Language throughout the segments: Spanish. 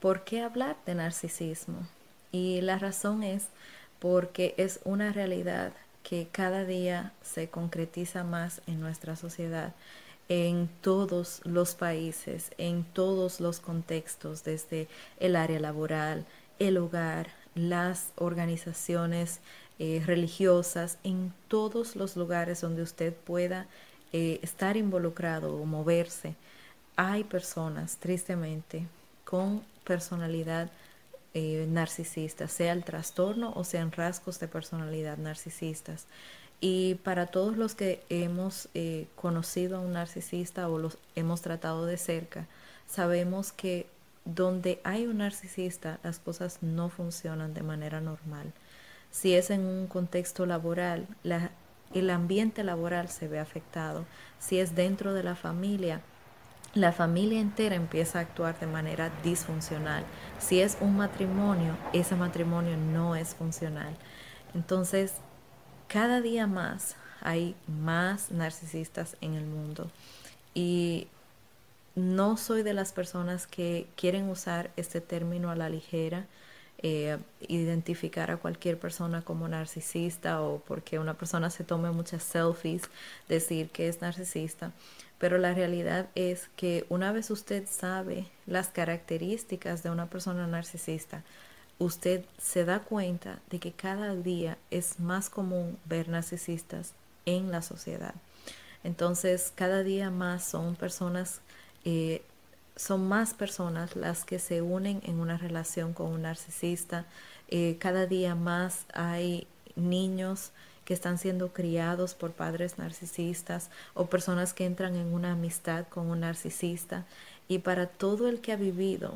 ¿por qué hablar de narcisismo? Y la razón es porque es una realidad que cada día se concretiza más en nuestra sociedad, en todos los países, en todos los contextos, desde el área laboral, el hogar, las organizaciones eh, religiosas, en todos los lugares donde usted pueda eh, estar involucrado o moverse, hay personas, tristemente, con personalidad eh, narcisistas, sea el trastorno o sean rasgos de personalidad narcisistas. Y para todos los que hemos eh, conocido a un narcisista o los hemos tratado de cerca, sabemos que donde hay un narcisista las cosas no funcionan de manera normal. Si es en un contexto laboral, el ambiente laboral se ve afectado. Si es dentro de la familia, la familia entera empieza a actuar de manera disfuncional. Si es un matrimonio, ese matrimonio no es funcional. Entonces, cada día más hay más narcisistas en el mundo. Y no soy de las personas que quieren usar este término a la ligera, eh, identificar a cualquier persona como narcisista o porque una persona se tome muchas selfies, decir que es narcisista. Pero la realidad es que una vez usted sabe las características de una persona narcisista, usted se da cuenta de que cada día es más común ver narcisistas en la sociedad. Entonces, cada día más son personas, eh, son más personas las que se unen en una relación con un narcisista. Eh, cada día más hay niños que están siendo criados por padres narcisistas o personas que entran en una amistad con un narcisista. Y para todo el que ha vivido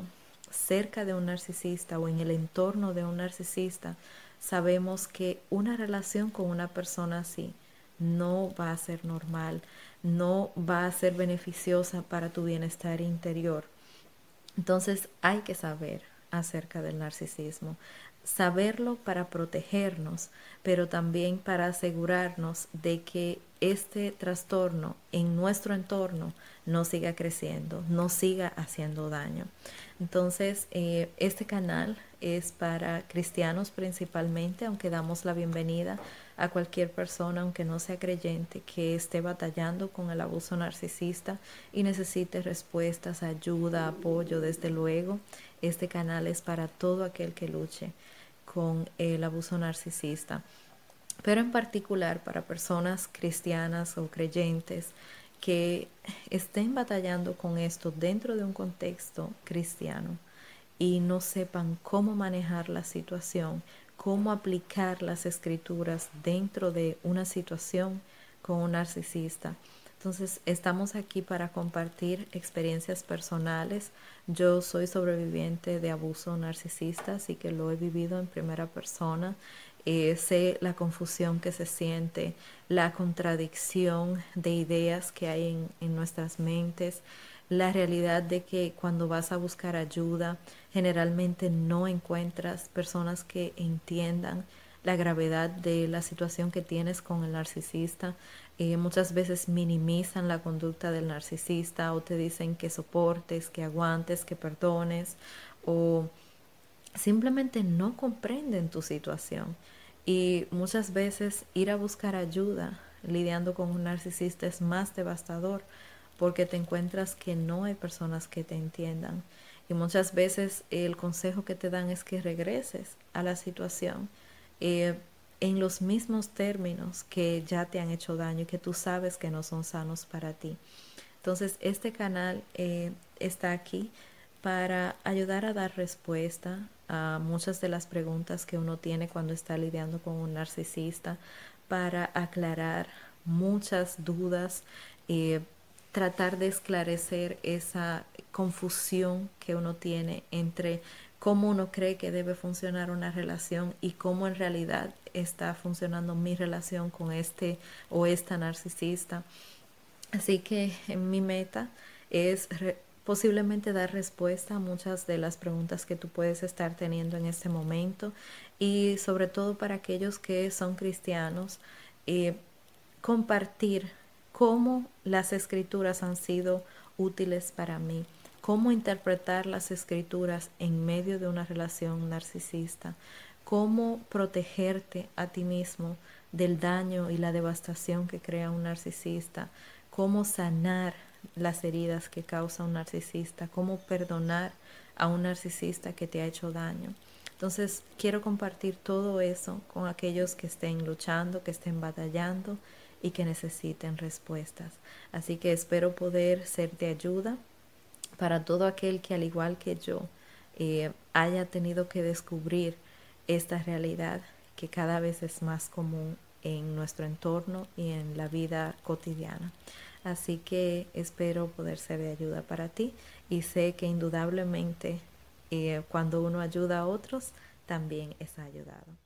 cerca de un narcisista o en el entorno de un narcisista, sabemos que una relación con una persona así no va a ser normal, no va a ser beneficiosa para tu bienestar interior. Entonces hay que saber acerca del narcisismo saberlo para protegernos, pero también para asegurarnos de que este trastorno en nuestro entorno no siga creciendo, no siga haciendo daño. Entonces, eh, este canal es para cristianos principalmente, aunque damos la bienvenida a cualquier persona, aunque no sea creyente, que esté batallando con el abuso narcisista y necesite respuestas, ayuda, apoyo, desde luego. Este canal es para todo aquel que luche con el abuso narcisista, pero en particular para personas cristianas o creyentes que estén batallando con esto dentro de un contexto cristiano y no sepan cómo manejar la situación, cómo aplicar las escrituras dentro de una situación con un narcisista. Entonces, estamos aquí para compartir experiencias personales. Yo soy sobreviviente de abuso narcisista, así que lo he vivido en primera persona. Eh, sé la confusión que se siente, la contradicción de ideas que hay en, en nuestras mentes, la realidad de que cuando vas a buscar ayuda, generalmente no encuentras personas que entiendan la gravedad de la situación que tienes con el narcisista. Eh, muchas veces minimizan la conducta del narcisista o te dicen que soportes, que aguantes, que perdones o simplemente no comprenden tu situación. Y muchas veces ir a buscar ayuda lidiando con un narcisista es más devastador porque te encuentras que no hay personas que te entiendan. Y muchas veces el consejo que te dan es que regreses a la situación eh, en los mismos términos que ya te han hecho daño y que tú sabes que no son sanos para ti. Entonces, este canal eh, está aquí para ayudar a dar respuesta a muchas de las preguntas que uno tiene cuando está lidiando con un narcisista, para aclarar muchas dudas, eh, tratar de esclarecer esa confusión que uno tiene entre cómo uno cree que debe funcionar una relación y cómo en realidad está funcionando mi relación con este o esta narcisista. Así que mi meta es posiblemente dar respuesta a muchas de las preguntas que tú puedes estar teniendo en este momento y sobre todo para aquellos que son cristianos, eh, compartir cómo las escrituras han sido útiles para mí cómo interpretar las escrituras en medio de una relación narcisista, cómo protegerte a ti mismo del daño y la devastación que crea un narcisista, cómo sanar las heridas que causa un narcisista, cómo perdonar a un narcisista que te ha hecho daño. Entonces quiero compartir todo eso con aquellos que estén luchando, que estén batallando y que necesiten respuestas. Así que espero poder ser de ayuda para todo aquel que al igual que yo eh, haya tenido que descubrir esta realidad que cada vez es más común en nuestro entorno y en la vida cotidiana. Así que espero poder ser de ayuda para ti y sé que indudablemente eh, cuando uno ayuda a otros, también es ayudado.